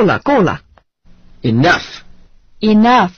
够了，够了。Enough. Enough.